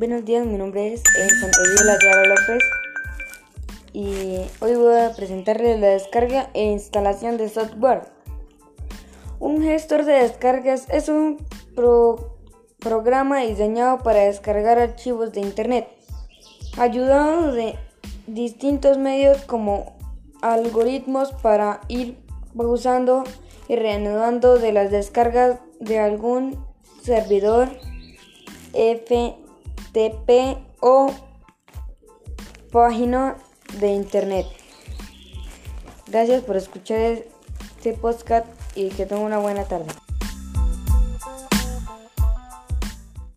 Buenos días, mi nombre es Santa Diara López y hoy voy a presentarles la descarga e instalación de software. Un gestor de descargas es un programa diseñado para descargar archivos de Internet, ayudado de distintos medios como algoritmos para ir pausando y reanudando de las descargas de algún servidor FTP o página de internet. Gracias por escuchar este podcast y que tengan una buena tarde.